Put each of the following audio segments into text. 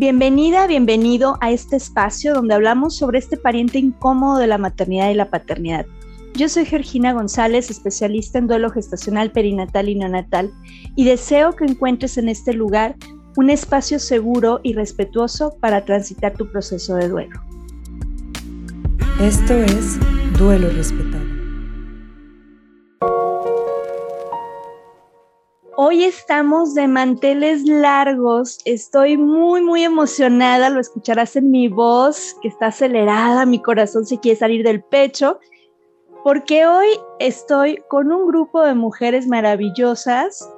Bienvenida, bienvenido a este espacio donde hablamos sobre este pariente incómodo de la maternidad y la paternidad. Yo soy Georgina González, especialista en duelo gestacional, perinatal y neonatal, y deseo que encuentres en este lugar un espacio seguro y respetuoso para transitar tu proceso de duelo. Esto es Duelo Respetado. Hoy estamos de manteles largos. Estoy muy, muy emocionada. Lo escucharás en mi voz, que está acelerada. Mi corazón se quiere salir del pecho. Porque hoy estoy con un grupo de mujeres maravillosas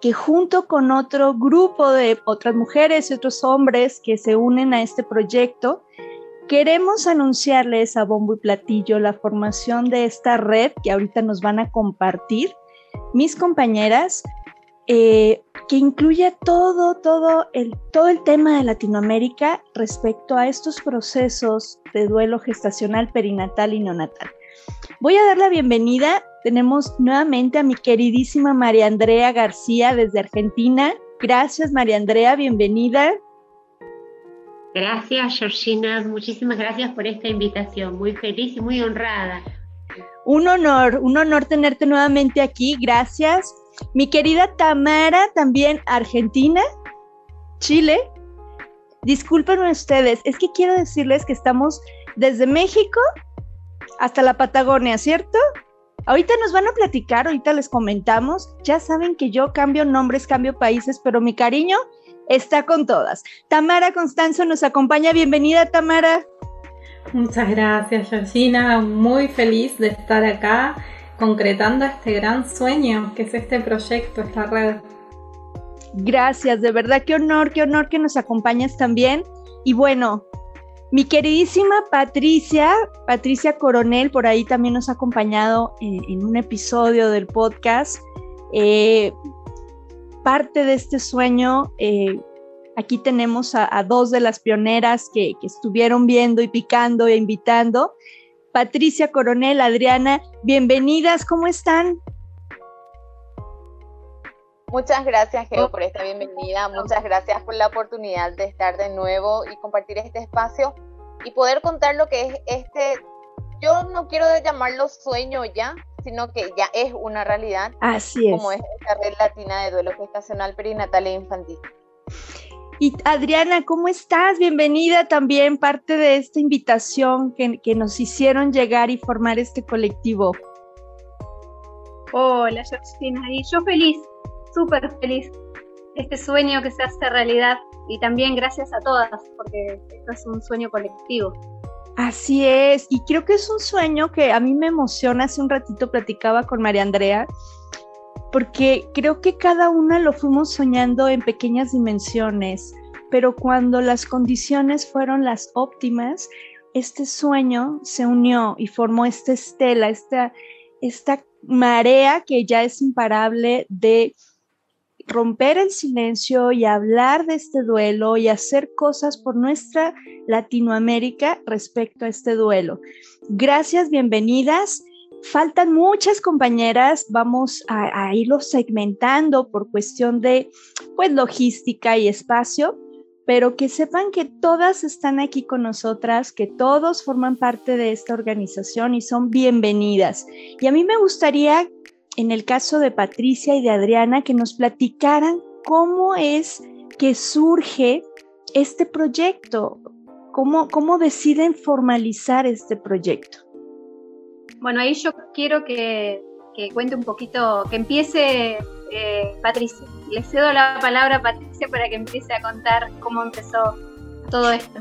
que junto con otro grupo de otras mujeres y otros hombres que se unen a este proyecto, queremos anunciarles a bombo y platillo la formación de esta red que ahorita nos van a compartir mis compañeras, eh, que incluye todo, todo el, todo el tema de Latinoamérica respecto a estos procesos de duelo gestacional, perinatal y neonatal. Voy a dar la bienvenida. Tenemos nuevamente a mi queridísima María Andrea García desde Argentina. Gracias, María Andrea, bienvenida. Gracias, Georgina. Muchísimas gracias por esta invitación. Muy feliz y muy honrada. Un honor, un honor tenerte nuevamente aquí. Gracias. Mi querida Tamara, también Argentina, Chile. Disculpen ustedes, es que quiero decirles que estamos desde México hasta la Patagonia, ¿cierto? Ahorita nos van a platicar, ahorita les comentamos. Ya saben que yo cambio nombres, cambio países, pero mi cariño está con todas. Tamara Constanzo nos acompaña. Bienvenida, Tamara. Muchas gracias, Georgina. Muy feliz de estar acá concretando este gran sueño que es este proyecto, esta red. Gracias, de verdad, qué honor, qué honor que nos acompañes también. Y bueno, mi queridísima Patricia, Patricia Coronel, por ahí también nos ha acompañado en, un episodio del podcast. Eh, parte de este sueño eh, Aquí tenemos a, dos de las pioneras que, estuvieron viendo y picando e invitando. Patricia Coronel, Adriana, bienvenidas, ¿cómo están? Muchas gracias, Geo, por esta bienvenida. Muchas gracias por la oportunidad de estar de nuevo y compartir este espacio y poder contar lo que es este, yo no quiero llamarlo sueño ya, sino que ya es una realidad. Así es. Como es esta red latina de duelo gestacional, perinatal e infantil. Y Adriana, ¿cómo estás? Bienvenida también, parte de esta invitación que, nos hicieron llegar y formar este colectivo. Hola, Georgina, y yo feliz, súper feliz. Este sueño que se hace realidad y también gracias a todas, porque esto es un sueño colectivo. Así es, y creo que es un sueño que a mí me emociona. Hace un ratito platicaba con María Andrea porque creo que cada una lo fuimos soñando en pequeñas dimensiones, pero cuando las condiciones fueron las óptimas, este sueño se unió y formó esta estela, esta, esta marea que ya es imparable de romper el silencio y hablar de este duelo y hacer cosas por nuestra Latinoamérica respecto a este duelo. Gracias, bienvenidas. Faltan muchas compañeras, vamos a, a irlos segmentando por cuestión de pues logística y espacio, pero que sepan que todas están aquí con nosotras, que todos forman parte de esta organización y son bienvenidas. Y a mí me gustaría, en el caso de Patricia y de Adriana, que nos platicaran cómo es que surge este proyecto, cómo, cómo deciden formalizar este proyecto. Bueno, ahí yo quiero que, cuente un poquito, que empiece eh, Patricia. Le cedo la palabra a Patricia para que empiece a contar cómo empezó todo esto.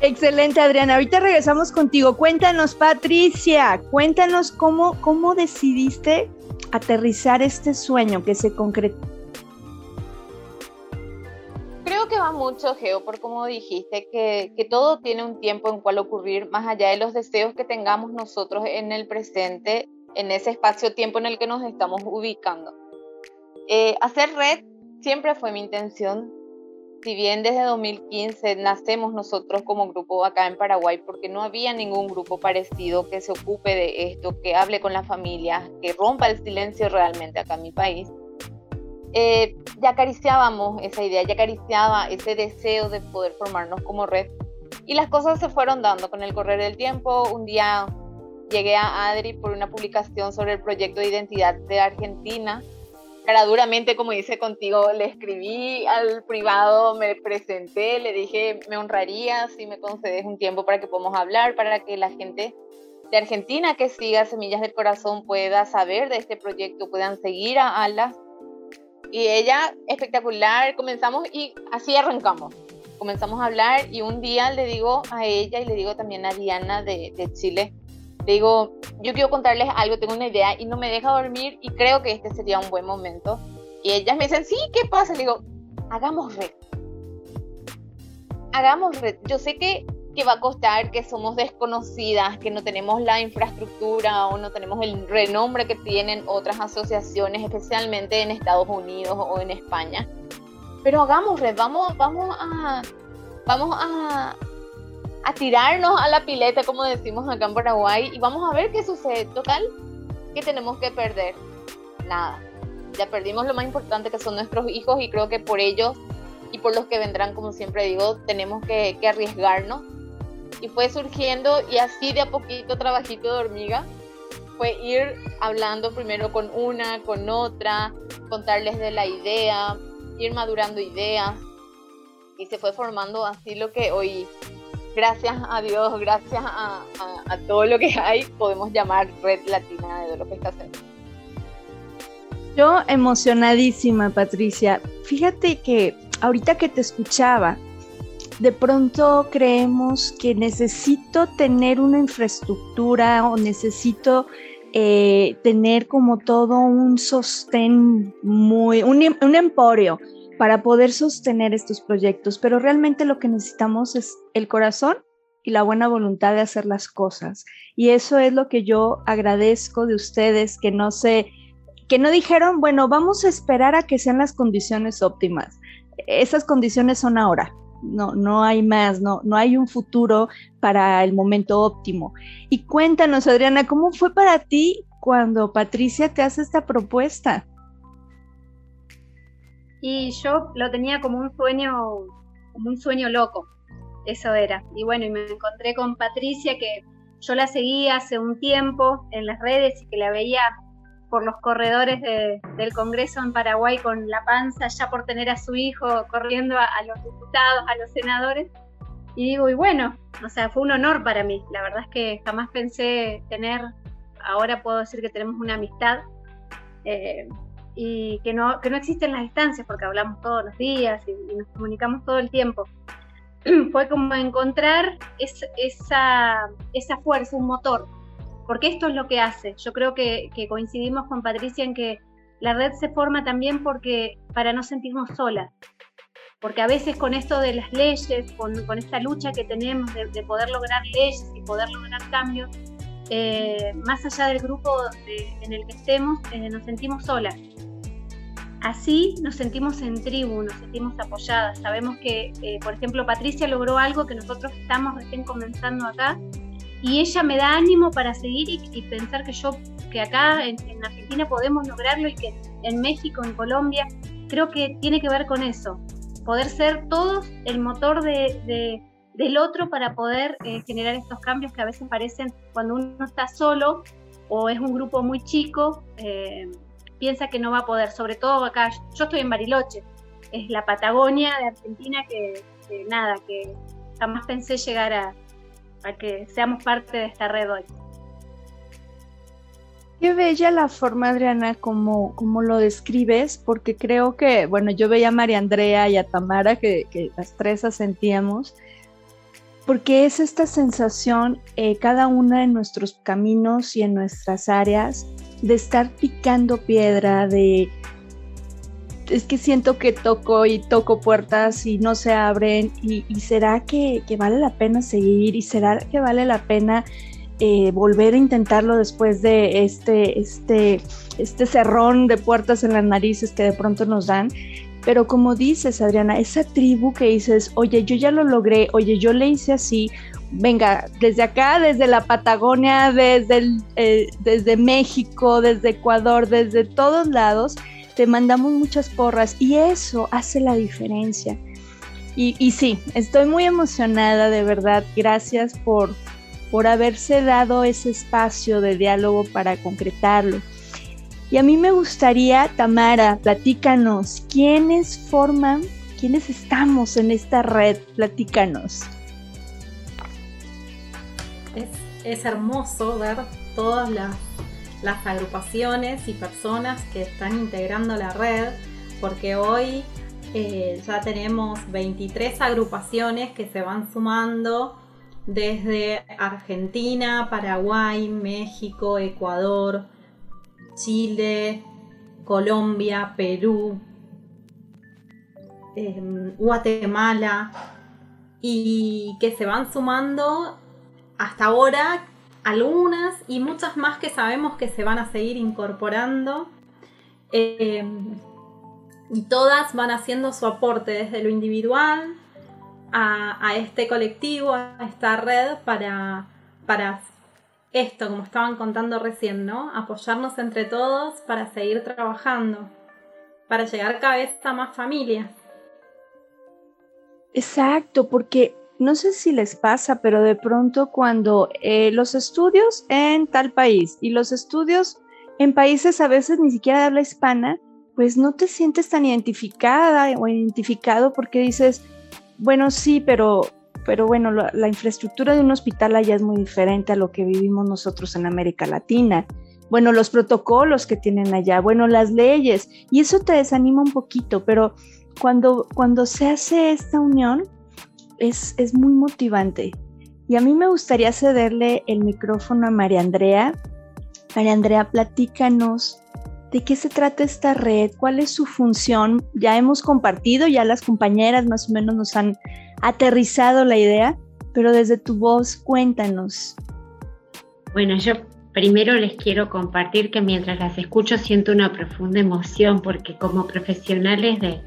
Excelente, Adriana. Ahorita regresamos contigo. Cuéntanos, Patricia, cuéntanos cómo, cómo decidiste aterrizar este sueño que se concretó. Creo que va mucho, Geo, por como dijiste, que, todo tiene un tiempo en cual ocurrir, más allá de los deseos que tengamos nosotros en el presente, en ese espacio-tiempo en el que nos estamos ubicando. Eh, hacer red siempre fue mi intención, si bien desde 2015 nacemos nosotros como grupo acá en Paraguay, porque no había ningún grupo parecido que se ocupe de esto, que hable con las familias, que rompa el silencio realmente acá en mi país eh, ya acariciábamos esa idea, ya acariciaba ese deseo de poder formarnos como red. Y las cosas se fueron dando con el correr del tiempo. Un día llegué a Adri por una publicación sobre el proyecto de identidad de Argentina. Cara duramente, como dice contigo, le escribí al privado, me presenté, le dije, me honraría si me concedes un tiempo para que podamos hablar, para que la gente de Argentina que siga Semillas del Corazón pueda saber de este proyecto, puedan seguir a Alas. Y ella, espectacular, comenzamos y así arrancamos. Comenzamos a hablar y un día le digo a ella y le digo también a Diana de, de Chile, le digo, yo quiero contarles algo, tengo una idea y no me deja dormir y creo que este sería un buen momento. Y ellas me dicen, sí, ¿qué pasa? Le digo, hagamos red. Hagamos red. Yo sé que, que va a costar, que somos desconocidas, que no tenemos la infraestructura o no tenemos el renombre que tienen otras asociaciones, especialmente en Estados Unidos o en España. Pero hagamos red, vamos, vamos a, vamos a, a tirarnos a la pileta, como decimos acá en Paraguay, y vamos a ver qué sucede. Total, ¿qué tenemos que perder? Nada. Ya perdimos lo más importante que son nuestros hijos y creo que por ellos y por los que vendrán, como siempre digo, tenemos que, que arriesgarnos. Y fue surgiendo y así de a poquito, trabajito de hormiga, fue ir hablando primero con una, con otra, contarles de la idea, ir madurando ideas y se fue formando así lo que hoy gracias a Dios, gracias a, todo lo que hay, podemos llamar Red Latina de lo que está haciendo. Yo emocionadísima, Patricia. Fíjate que ahorita que te escuchaba, de pronto creemos que necesito tener una infraestructura o necesito eh, tener como todo un sostén muy, un, un emporio para poder sostener estos proyectos, pero realmente lo que necesitamos es el corazón y la buena voluntad de hacer las cosas. Y eso es lo que yo agradezco de ustedes, que no se, que no dijeron, bueno, vamos a esperar a que sean las condiciones óptimas. Esas condiciones son ahora. No, no hay más, no, no hay un futuro para el momento óptimo. Y cuéntanos, Adriana, ¿cómo fue para ti cuando Patricia te hace esta propuesta? Y yo lo tenía como un sueño, como un sueño loco, eso era. Y bueno, y me encontré con Patricia, que yo la seguía hace un tiempo en las redes y que la veía por los corredores del Congreso en Paraguay con la panza ya por tener a su hijo corriendo a, a, los diputados, a los senadores. Y digo, y bueno, o sea, fue un honor para mí. La verdad es que jamás pensé tener, ahora puedo decir que tenemos una amistad. Eh, y que no, que no existen las distancias porque hablamos todos los días y, nos comunicamos todo el tiempo. Fue como encontrar esa, esa fuerza, un motor, porque esto es lo que hace. Yo creo que, que, coincidimos con Patricia en que la red se forma también porque para no sentirnos solas, porque a veces con esto de las leyes, con, con esta lucha que tenemos de, poder lograr leyes y poder lograr cambios, eh, más allá del grupo en el que estemos, eh, nos sentimos solas. Así nos sentimos en tribu, nos sentimos apoyadas. Sabemos que, eh, por ejemplo, Patricia logró algo que nosotros estamos recién comenzando acá y ella me da ánimo para seguir y, pensar que yo, que acá en, Argentina podemos lograrlo y que en México, en Colombia, creo que tiene que ver con eso. Poder ser todos el motor de, del otro para poder eh, generar estos cambios que a veces parecen cuando uno está solo o es un grupo muy chico. Eh, piensa que no va a poder, sobre todo acá, yo estoy en Bariloche, es la Patagonia de Argentina que, nada, que jamás pensé llegar a, que seamos parte de esta red hoy. Qué bella la forma, Adriana, como, como lo describes, porque creo que, bueno, yo veía a María Andrea y a Tamara, que, las tres asentíamos, porque es esta sensación, eh, cada una en nuestros caminos y en nuestras áreas, de estar picando piedra, de... Es que siento que toco y toco puertas y no se abren y, será que, vale la pena seguir y será que vale la pena eh, volver a intentarlo después de este, este, este cerrón de puertas en las narices que de pronto nos dan. Pero como dices, Adriana, esa tribu que dices, oye, yo ya lo logré, oye, yo le hice así, venga, desde acá, desde la Patagonia, desde, eh, desde México, desde Ecuador, desde todos lados, te mandamos muchas porras y eso hace la diferencia. Y, sí, estoy muy emocionada, de verdad. Gracias por, por haberse dado ese espacio de diálogo para concretarlo. Y a mí me gustaría, Tamara, platícanos, ¿quiénes forman, quiénes estamos en esta red? Platícanos. Es, hermoso ver todas las, las agrupaciones y personas que están integrando la red, porque hoy eh, ya tenemos 23 agrupaciones que se van sumando desde Argentina, Paraguay, México, Ecuador, Chile, Colombia, Perú, em, Guatemala, y que se van sumando hasta ahora algunas y muchas más que sabemos que se van a seguir incorporando. Em, y todas van haciendo su aporte desde lo individual a, este colectivo, a esta red para, para esto, como estaban contando recién, ¿no? Apoyarnos entre todos para seguir trabajando, para llegar cada vez a más familias. Exacto, porque no sé si les pasa, pero de pronto cuando eh, los estudios en tal país y los estudios en países a veces ni siquiera de habla hispana, pues no te sientes tan identificada o identificado porque dices, bueno, sí, pero, pero bueno, la, infraestructura de un hospital allá es muy diferente a lo que vivimos nosotros en América Latina. Bueno, los protocolos que tienen allá, bueno, las leyes, y eso te desanima un poquito, pero cuando, cuando se hace esta unión es, es muy motivante. Y a mí me gustaría cederle el micrófono a María Andrea. María Andrea, platícanos ¿De qué se trata esta red? ¿Cuál es su función? Ya hemos compartido, ya las compañeras más o menos nos han aterrizado la idea, pero desde tu voz cuéntanos. Bueno, yo primero les quiero compartir que mientras las escucho siento una profunda emoción porque como profesionales de,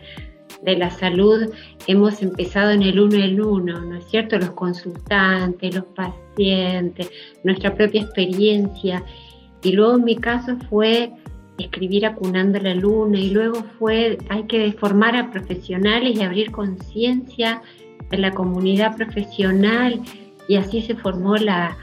de la salud hemos empezado en el uno el uno, ¿no es cierto? Los consultantes, los pacientes, nuestra propia experiencia. Y luego en mi caso fue escribir acunando la luna y luego fue hay que formar a profesionales y abrir conciencia en la comunidad profesional y así se formó la,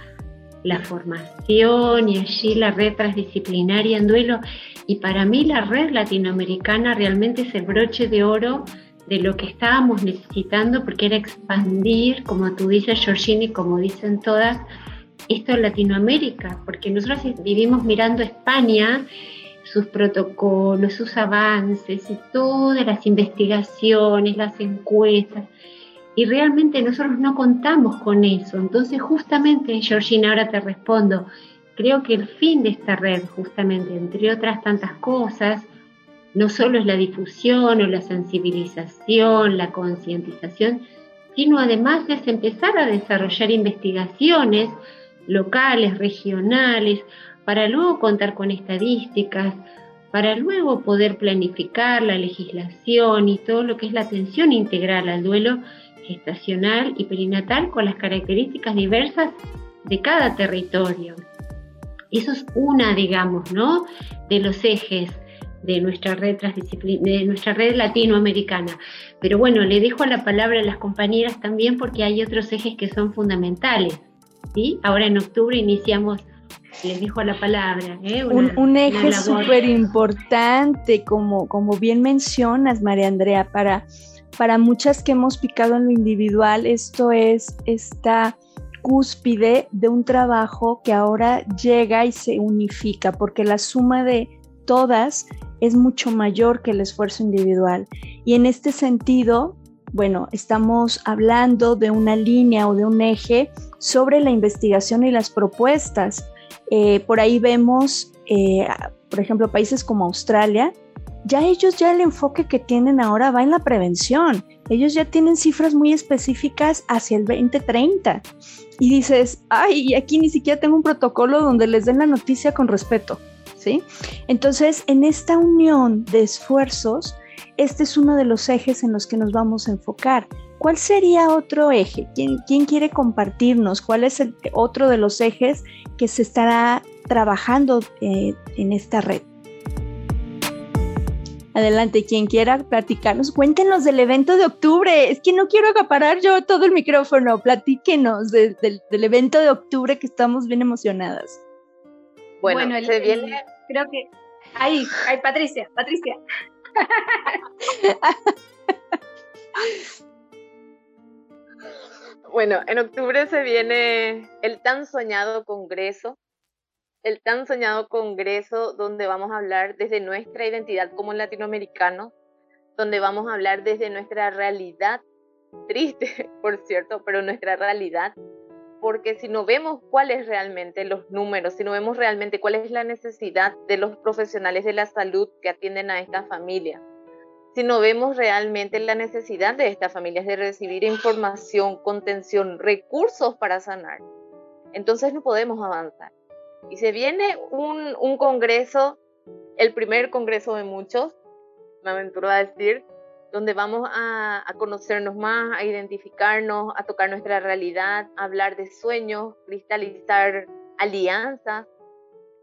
la formación y allí la red transdisciplinaria en duelo y para mí la red latinoamericana realmente es el broche de oro de lo que estábamos necesitando porque era expandir, como tú dices Georgina y como dicen todas, esto en Latinoamérica, porque nosotros vivimos mirando España sus protocolos, sus avances y todas las investigaciones, las encuestas. Y realmente nosotros no contamos con eso. Entonces, justamente, Georgina, ahora te respondo, creo que el fin de esta red, justamente, entre otras tantas cosas, no solo es la difusión o la sensibilización, la concientización, sino además es empezar a desarrollar investigaciones locales, regionales, para luego contar con estadísticas, para luego poder planificar la legislación y todo lo que es la atención integral al duelo gestacional y perinatal con las características diversas de cada territorio. Eso es una, digamos, ¿no? De los ejes de nuestra red de nuestra red latinoamericana. Pero bueno, le dejo la palabra a las compañeras también porque hay otros ejes que son fundamentales. ¿sí? Ahora en octubre iniciamos les dijo la palabra. ¿eh? un, eje súper importante, como, como bien mencionas, María Andrea, para, para muchas que hemos picado en lo individual, esto es esta cúspide de un trabajo que ahora llega y se unifica, porque la suma de todas es mucho mayor que el esfuerzo individual. Y en este sentido, bueno, estamos hablando de una línea o de un eje sobre la investigación y las propuestas eh, por ahí vemos, eh, por ejemplo, países como Australia, ya ellos, ya el enfoque que tienen ahora va en la prevención. Ellos ya tienen cifras muy específicas hacia el 2030. Y dices, ay, aquí ni siquiera tengo un protocolo donde les den la noticia con respeto. ¿Sí? Entonces, en esta unión de esfuerzos, este es uno de los ejes en los que nos vamos a enfocar. ¿Cuál sería otro eje? ¿Quién, quiere compartirnos? ¿Cuál es el otro de los ejes que se estará trabajando eh, en esta red? Adelante, quien quiera platicarnos, cuéntenos del evento de octubre. Es que no quiero acaparar yo todo el micrófono. Platíquenos del evento de octubre que estamos bien emocionadas. Bueno, se viene. creo que. Ahí, ahí, Patricia, Patricia. bueno, en octubre se viene el tan soñado Congreso el tan soñado congreso donde vamos a hablar desde nuestra identidad como latinoamericanos, donde vamos a hablar desde nuestra realidad, triste, por cierto, pero nuestra realidad, porque si no vemos cuáles realmente los números, si no vemos realmente cuál es la necesidad de los profesionales de la salud que atienden a esta familia, si no vemos realmente la necesidad de estas familias de recibir información, contención, recursos para sanar, entonces no podemos avanzar. Y se viene un, congreso, el primer congreso de muchos, me aventuro a decir, donde vamos a, a, conocernos más, a identificarnos, a tocar nuestra realidad, a hablar de sueños, cristalizar alianzas,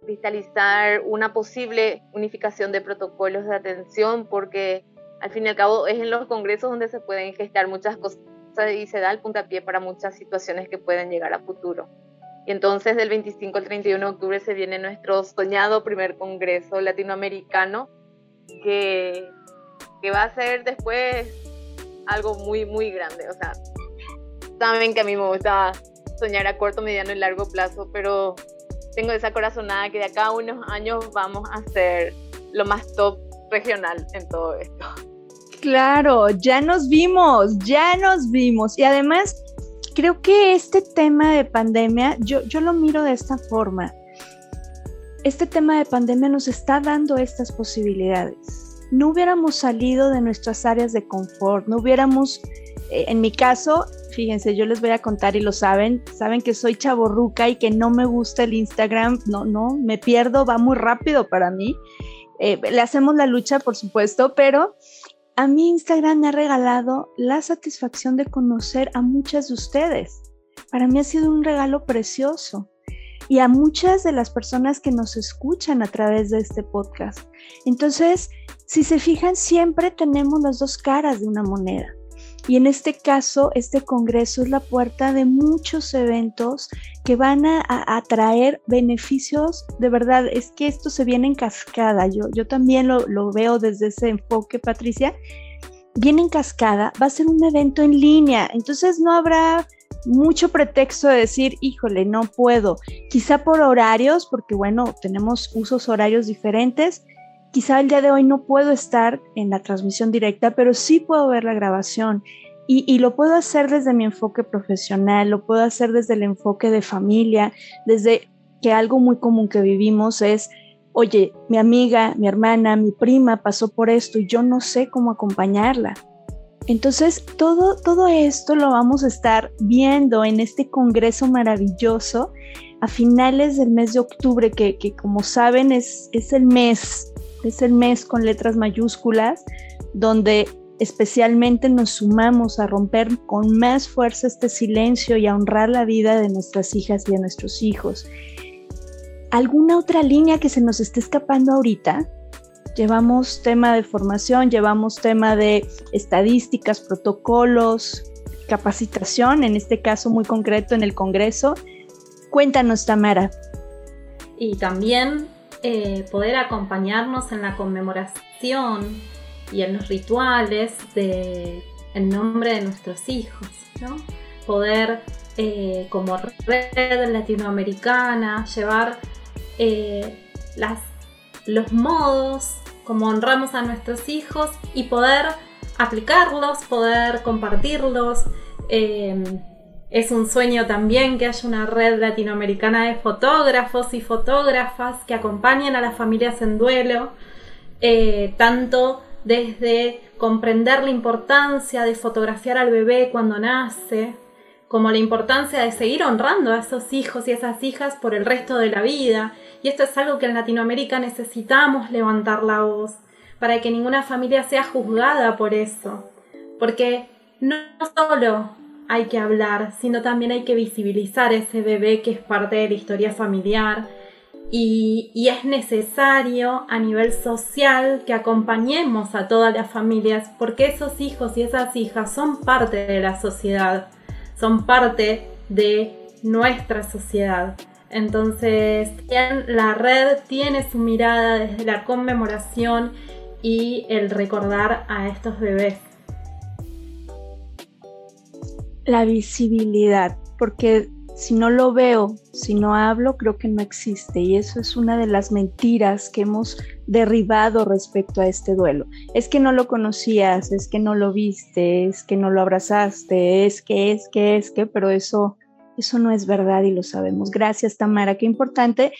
cristalizar una posible unificación de protocolos de atención, porque al fin y al cabo es en los congresos donde se pueden gestar muchas cosas y se da el puntapié para muchas situaciones que pueden llegar a futuro. Y entonces del 25 al 31 de octubre se viene nuestro soñado primer Congreso Latinoamericano, que, que va a ser después algo muy, muy grande. O sea, saben que a mí me gusta soñar a corto, mediano y largo plazo, pero tengo esa corazonada que de acá a unos años vamos a ser lo más top regional en todo esto. Claro, ya nos vimos, ya nos vimos. Y además, creo que este tema de pandemia, yo, yo lo miro de esta forma. Este tema de pandemia nos está dando estas posibilidades. No hubiéramos salido de nuestras áreas de confort, no hubiéramos, eh, en mi caso, fíjense, yo les voy a contar y lo saben, saben que soy chaborruca y que no me gusta el Instagram, no, no, me pierdo, va muy rápido para mí. Eh, le hacemos la lucha, por supuesto, pero a mí Instagram me ha regalado la satisfacción de conocer a muchas de ustedes. Para mí ha sido un regalo precioso y a muchas de las personas que nos escuchan a través de este podcast. Entonces, si se fijan, siempre tenemos las dos caras de una moneda. Y en este caso, este Congreso es la puerta de muchos eventos que van a, atraer beneficios. De verdad, es que esto se viene en cascada. Yo, yo también lo, lo veo desde ese enfoque, Patricia. Viene en cascada, va a ser un evento en línea, entonces no habrá mucho pretexto de decir, híjole, no puedo. Quizá por horarios, porque bueno, tenemos usos horarios diferentes, quizá el día de hoy no puedo estar en la transmisión directa, pero sí puedo ver la grabación. Y, lo puedo hacer desde mi enfoque profesional, lo puedo hacer desde el enfoque de familia, desde que algo muy común que vivimos es, oye, mi amiga, mi hermana, mi prima pasó por esto y yo no sé cómo acompañarla. Entonces, todo, todo esto lo vamos a estar viendo en este congreso maravilloso a finales del mes de octubre, que, que como saben es, es el mes es el mes con letras mayúsculas, donde especialmente nos sumamos a romper con más fuerza este silencio y a honrar la vida de nuestras hijas y de nuestros hijos. ¿Alguna otra línea que se nos esté escapando ahorita? Llevamos tema de formación, llevamos tema de estadísticas, protocolos, capacitación, en este caso muy concreto en el Congreso. Cuéntanos, Tamara. Y también eh, poder acompañarnos en la conmemoración y en los rituales en nombre de nuestros hijos, ¿no? Poder eh, como red latinoamericana llevar eh, los modos como honramos a nuestros hijos y poder aplicarlos, poder compartirlos. Es un sueño también que haya una red latinoamericana de fotógrafos y fotógrafas que acompañen a las familias en duelo, eh, tanto desde comprender la importancia de fotografiar al bebé cuando nace, como la importancia de seguir honrando a esos hijos y esas hijas por el resto de la vida. Y esto es algo que en Latinoamérica necesitamos levantar la voz, para que ninguna familia sea juzgada por eso. Porque no solo hay que hablar, sino también hay que visibilizar ese bebé que es parte de la historia familiar y, es necesario a nivel social que acompañemos a todas las familias porque esos hijos y esas hijas son parte de la sociedad, son parte de nuestra sociedad. Entonces, la red tiene su mirada desde la conmemoración y el recordar a estos bebés. La visibilidad, porque si no lo veo, si no hablo, creo que no existe. Y eso es una de las mentiras que hemos derribado respecto a este duelo. Es que no lo conocías, es que no lo viste, es que no lo abrazaste, es que, es que, es que, pero eso, eso no es verdad y lo sabemos. Gracias, Tamara. Qué importante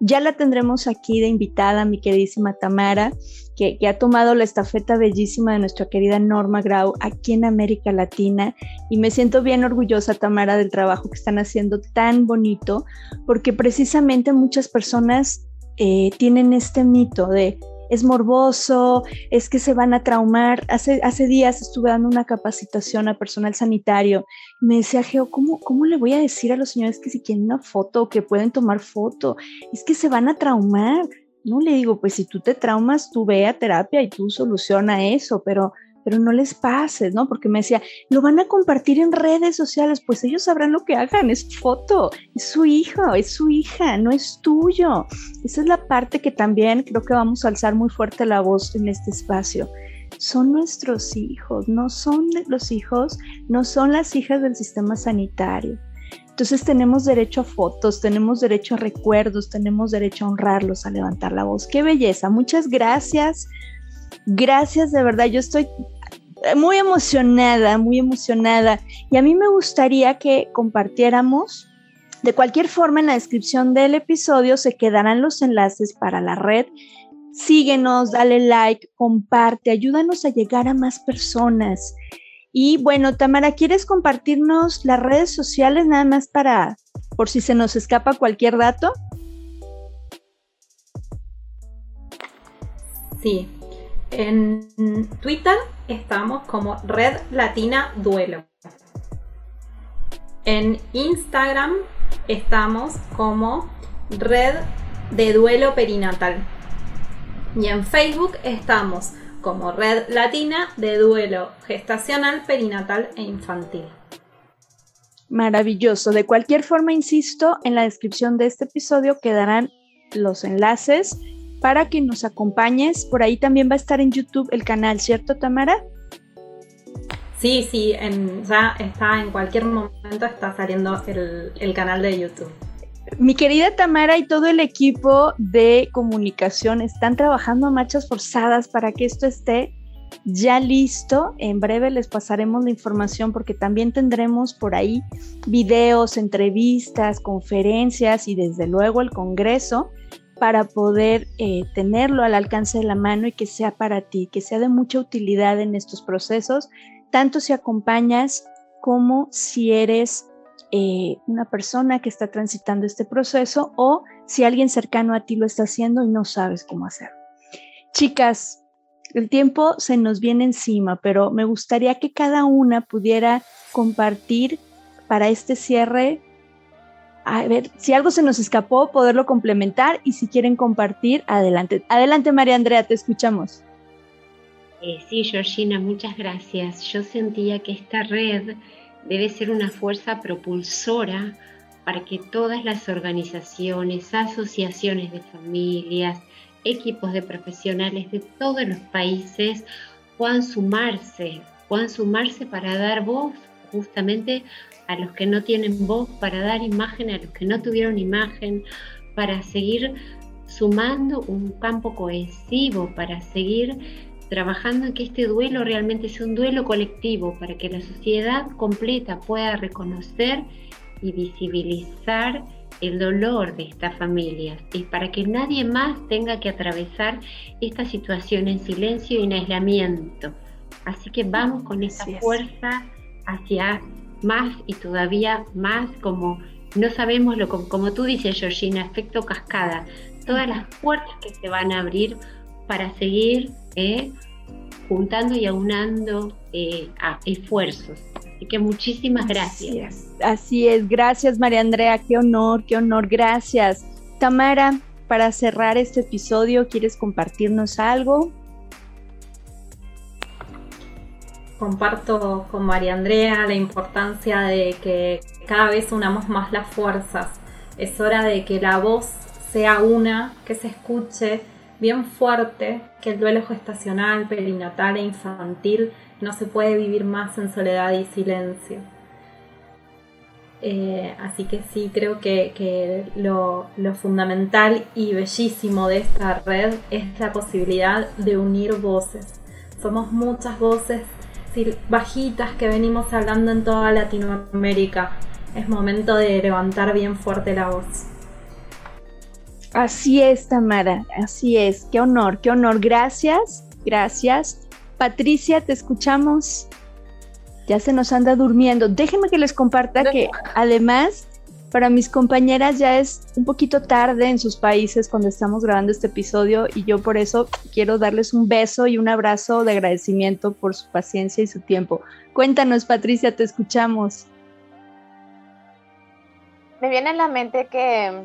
ya la tendremos aquí de invitada, mi queridísima Tamara, que, ha tomado la estafeta bellísima de nuestra querida Norma Grau aquí en América Latina. Y me siento bien orgullosa, Tamara, del trabajo que están haciendo tan bonito, porque precisamente muchas personas eh, tienen este mito de es morboso, es que se van a traumar. Hace, hace días estuve dando una capacitación a personal sanitario me decía, Geo, ¿cómo, ¿cómo le voy a decir a los señores que si quieren una foto que pueden tomar foto? Es que se van a traumar. No le digo, pues si tú te traumas, tú ve a terapia y tú soluciona eso, pero pero no les pases, ¿no? Porque me decía, lo van a compartir en redes sociales, pues ellos sabrán lo que hagan, es foto, es su hijo, es su hija, no es tuyo. Esa es la parte que también creo que vamos a alzar muy fuerte la voz en este espacio. Son nuestros hijos, no son los hijos, no son las hijas del sistema sanitario. Entonces tenemos derecho a fotos, tenemos derecho a recuerdos, tenemos derecho a honrarlos, a levantar la voz. Qué belleza. Muchas gracias. Gracias de verdad. Yo estoy muy emocionada, muy emocionada. Y a mí me gustaría que compartiéramos, de cualquier forma, en la descripción del episodio se quedarán los enlaces para la red. Síguenos, dale like, comparte, ayúdanos a llegar a más personas. Y bueno, Tamara, ¿quieres compartirnos las redes sociales nada más para, por si se nos escapa cualquier dato? Sí, en Twitter estamos como Red Latina Duelo. En Instagram estamos como Red de Duelo Perinatal. Y en Facebook estamos como Red Latina de Duelo Gestacional, Perinatal e Infantil. Maravilloso. De cualquier forma, insisto, en la descripción de este episodio quedarán los enlaces para que nos acompañes. Por ahí también va a estar en YouTube el canal, ¿cierto, Tamara? Sí, sí, ya está en cualquier momento está saliendo el, el canal de YouTube. Mi querida Tamara y todo el equipo de comunicación están trabajando a marchas forzadas para que esto esté ya listo. En breve les pasaremos la información porque también tendremos por ahí videos, entrevistas, conferencias y desde luego el Congreso para poder eh, tenerlo al alcance de la mano y que sea para ti, que sea de mucha utilidad en estos procesos, tanto si acompañas como si eres eh, una persona que está transitando este proceso o si alguien cercano a ti lo está haciendo y no sabes cómo hacerlo. Chicas, el tiempo se nos viene encima, pero me gustaría que cada una pudiera compartir para este cierre a ver, si algo se nos escapó, poderlo complementar y si quieren compartir, adelante. Adelante, María Andrea, te escuchamos. Eh, sí, Georgina, muchas gracias. Yo sentía que esta red debe ser una fuerza propulsora para que todas las organizaciones, asociaciones de familias, equipos de profesionales de todos los países puedan sumarse, puedan sumarse para dar voz justamente a los que no tienen voz, para dar imagen a los que no tuvieron imagen, para seguir sumando un campo cohesivo, para seguir trabajando en que este duelo realmente sea un duelo colectivo, para que la sociedad completa pueda reconocer y visibilizar el dolor de estas familias y para que nadie más tenga que atravesar esta situación en silencio y en aislamiento. Así que vamos con esta fuerza hacia más y todavía más como no sabemos lo como tú dices Georgina, efecto cascada, todas las puertas que se van a abrir para seguir eh, juntando y aunando eh, esfuerzos. Así que muchísimas gracias. Así es, gracias María Andrea, qué honor, qué honor, gracias. Tamara, para cerrar este episodio, ¿quieres compartirnos algo? Comparto con María Andrea la importancia de que cada vez unamos más las fuerzas. Es hora de que la voz sea una, que se escuche bien fuerte, que el duelo gestacional, perinatal e infantil no se puede vivir más en soledad y silencio. Eh, así que sí, creo que, lo, fundamental y bellísimo de esta red es la posibilidad de unir voces. Somos muchas voces bajitas que venimos hablando en toda Latinoamérica. Es momento de levantar bien fuerte la voz. Así es, Tamara, así es. Qué honor, qué honor. Gracias, gracias. Patricia, te escuchamos ya se nos anda durmiendo. Déjenme que les comparta que además para mis compañeras ya es un poquito tarde en sus países cuando estamos grabando este episodio y yo por eso quiero darles un beso y un abrazo de agradecimiento por su paciencia y su tiempo. Cuéntanos, Patricia, te escuchamos. Me viene en la mente que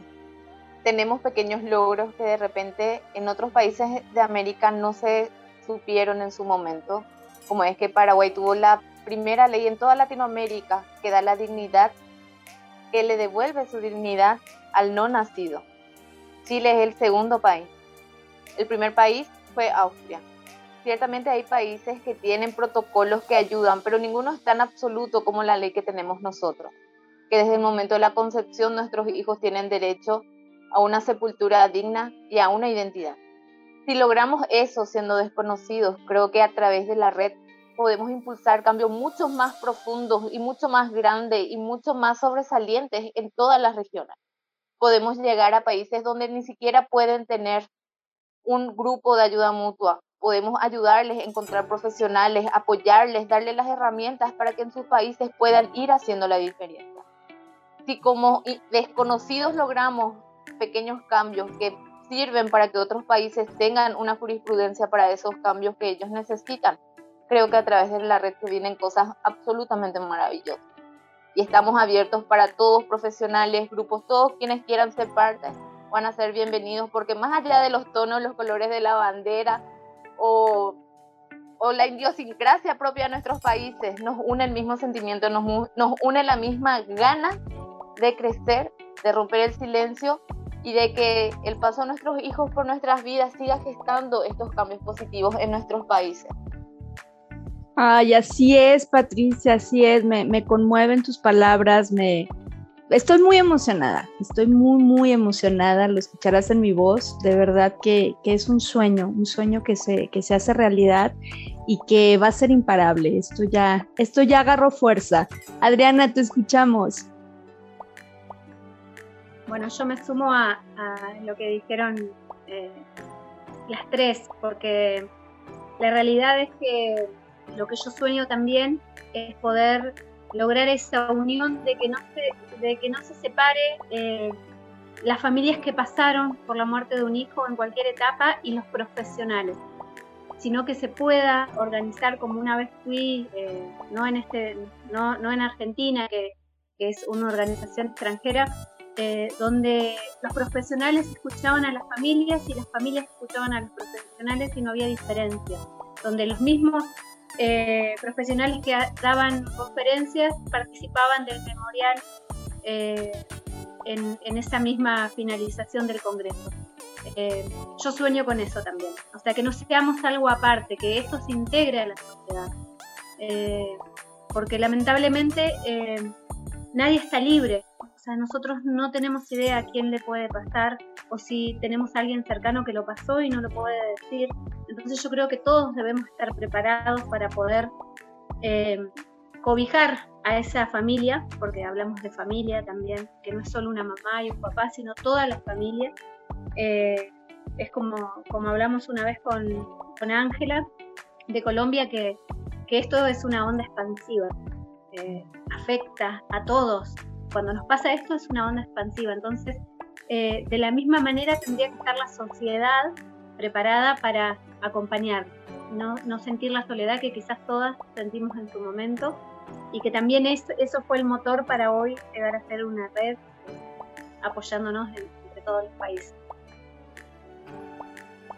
tenemos pequeños logros que de repente en otros países de América no se supieron en su momento, como es que Paraguay tuvo la primera ley en toda Latinoamérica que da la dignidad, que le devuelve su dignidad al no nacido. Chile es el segundo país. El primer país fue Austria. Ciertamente hay países que tienen protocolos que ayudan, pero ninguno es tan absoluto como la ley que tenemos nosotros, que desde el momento de la concepción nuestros hijos tienen derecho a una sepultura digna y a una identidad. Si logramos eso siendo desconocidos, creo que a través de la red podemos impulsar cambios mucho más profundos y mucho más grandes y mucho más sobresalientes en todas las regiones. Podemos llegar a países donde ni siquiera pueden tener un grupo de ayuda mutua. Podemos ayudarles encontrar profesionales, apoyarles, darles las herramientas para que en sus países puedan ir haciendo la diferencia. Si como desconocidos logramos pequeños cambios que sirven para que otros países tengan una jurisprudencia para esos cambios que ellos necesitan, creo que a través de la red se vienen cosas absolutamente maravillosas. Y estamos abiertos para todos, profesionales, grupos, todos quienes quieran ser parte, van a ser bienvenidos, porque más allá de los tonos, los colores de la bandera o, o la idiosincrasia propia de nuestros países, nos une el mismo sentimiento, nos, nos une la misma gana de crecer, de romper el silencio y de que el paso de nuestros hijos por nuestras vidas siga gestando estos cambios positivos en nuestros países. Ay, así es, Patricia, así es, me, conmueven tus palabras, me... Estoy muy emocionada, estoy muy, muy emocionada, lo escucharás en mi voz, de verdad que, es un sueño, un sueño que se, que se hace realidad y que va a ser imparable, esto ya, esto ya agarró fuerza. Adriana, te escuchamos. Bueno, yo me sumo a, lo que dijeron eh, las tres, porque la realidad es que lo que yo sueño también es poder lograr esa unión de que no se, de que no se separe eh, las familias que pasaron por la muerte de un hijo en cualquier etapa y los profesionales, sino que se pueda organizar como una vez fui, eh, no, en este, no, no en Argentina, que, que, es una organización extranjera, eh, donde los profesionales escuchaban a las familias y las familias escuchaban a los profesionales y no había diferencia, donde los mismos eh, profesionales que daban conferencias participaban del memorial eh, en, esa misma finalización del Congreso. Eh, yo sueño con eso también, o sea, que no seamos algo aparte, que esto se integre a la sociedad, porque lamentablemente nadie está libre, o sea, nosotros no tenemos idea a quién le puede pasar o si tenemos a alguien cercano que lo pasó y no lo puede decir. Entonces yo creo que todos debemos estar preparados para poder eh, cobijar a esa familia, porque hablamos de familia también, que no es solo una mamá y un papá, sino toda la familia. Eh, es como, como hablamos una vez con Ángela de Colombia, que, que, esto es una onda expansiva, eh, afecta a todos, cuando nos pasa esto es una onda expansiva. Entonces, eh, de la misma manera tendría que estar la sociedad preparada para acompañar, no, no sentir la soledad que quizás todas sentimos en su momento y que también eso fue el motor para hoy llegar a ser una red apoyándonos entre todos los países.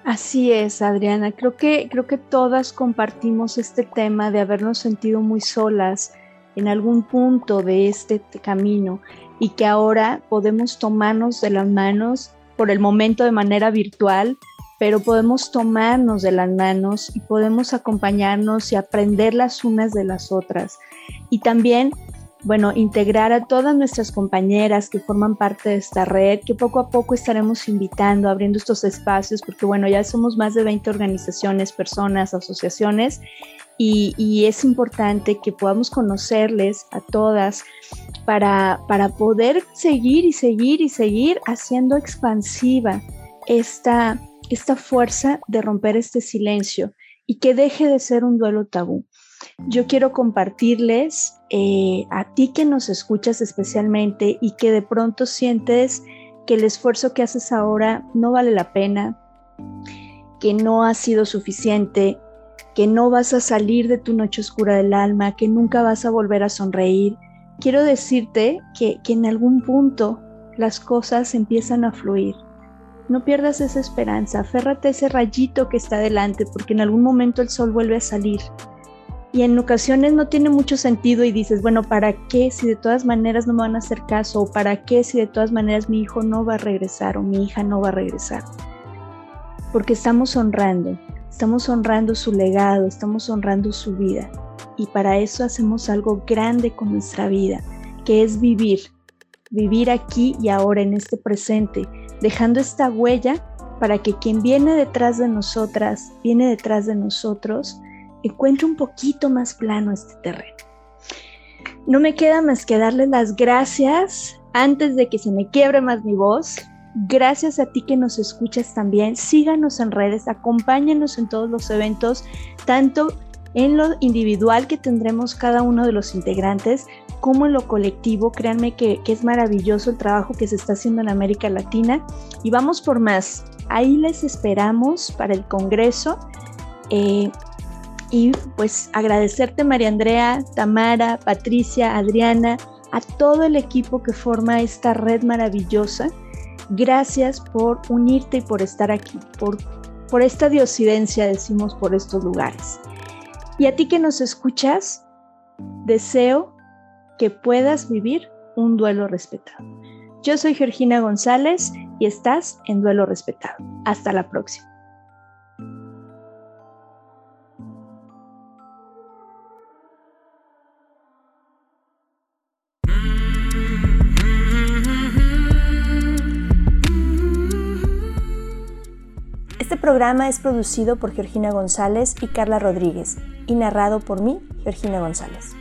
Así es, Adriana. Creo que, creo que todas compartimos este tema de habernos sentido muy solas en algún punto de este camino y que ahora podemos tomarnos de las manos por el momento de manera virtual, pero podemos tomarnos de las manos y podemos acompañarnos y aprender las unas de las otras. Y también bueno, integrar a todas nuestras compañeras que forman parte de esta red, que poco a poco estaremos invitando, abriendo estos espacios, porque bueno, ya somos más de 20 organizaciones, personas, asociaciones, y, es importante que podamos conocerles a todas para, para poder seguir y seguir y seguir haciendo expansiva esta, esta fuerza de romper este silencio y que deje de ser un duelo tabú yo quiero compartirles eh, a ti que nos escuchas especialmente y que de pronto sientes que el esfuerzo que haces ahora no vale la pena, que no ha sido suficiente, que no vas a salir de tu noche oscura del alma, que nunca vas a volver a sonreír. Quiero decirte que, que en algún punto las cosas empiezan a fluir. No pierdas esa esperanza, aférrate a ese rayito que está delante, porque en algún momento el sol vuelve a salir y en ocasiones no tiene mucho sentido y dices, bueno, ¿para qué si de todas maneras no me van a hacer caso? ¿O para qué si de todas maneras mi hijo no va a regresar o mi hija no va a regresar? Porque estamos honrando, estamos honrando su legado, estamos honrando su vida. Y para eso hacemos algo grande con nuestra vida, que es vivir, vivir aquí y ahora en este presente, dejando esta huella para que quien viene detrás de nosotras, viene detrás de nosotros, encuentre un poquito más plano este terreno. No me queda más que darles las gracias antes de que se me quiebre más mi voz. Gracias a ti que nos escuchas también. Síganos en redes, acompáñenos en todos los eventos, tanto en lo individual que tendremos cada uno de los integrantes, como en lo colectivo. Créanme que, es maravilloso el trabajo que se está haciendo en América Latina. Y vamos por más. Ahí les esperamos para el Congreso. Eh, y pues agradecerte María Andrea, Tamara, Patricia, Adriana, a todo el equipo que forma esta red maravillosa. Gracias por unirte y por estar aquí, por, por esta diosidencia, decimos, por estos lugares. Y a ti que nos escuchas, deseo que puedas vivir un duelo respetado. Yo soy Georgina González y estás en Duelo Respetado. Hasta la próxima. Este programa es producido por Georgina González y Carla Rodríguez y narrado por mí, Georgina González.